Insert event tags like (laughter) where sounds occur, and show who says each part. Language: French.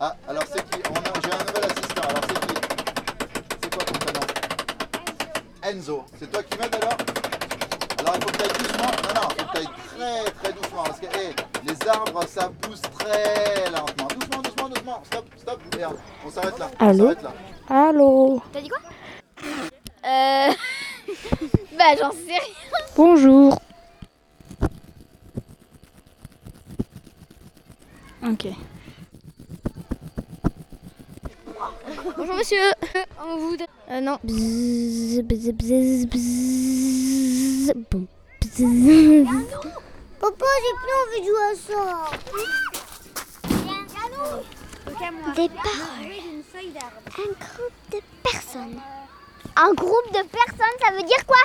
Speaker 1: Ah, alors c'est qui On a- J'ai un nouvel assistant, alors c'est qui C'est quoi ton prénom Enzo. C'est toi qui m'aides alors Alors il faut que tu ailles doucement. Non, non, il faut que tu ailles très très doucement. Parce que les arbres ça pousse très lentement. Doucement, doucement, doucement. Stop, stop. Regarde, on s'arrête là. On
Speaker 2: Allô
Speaker 1: s'arrête là.
Speaker 2: Allô
Speaker 3: T'as dit quoi Euh. (laughs) bah, j'en sais rien.
Speaker 2: Bonjour. Ok.
Speaker 3: Bonjour monsieur. (laughs) On vous. Euh, non.
Speaker 2: Bzzz. Bon.
Speaker 4: Papa, j'ai plus envie de jouer à ça. Des paroles. Un groupe de personnes. Un groupe de personnes, ça veut dire quoi?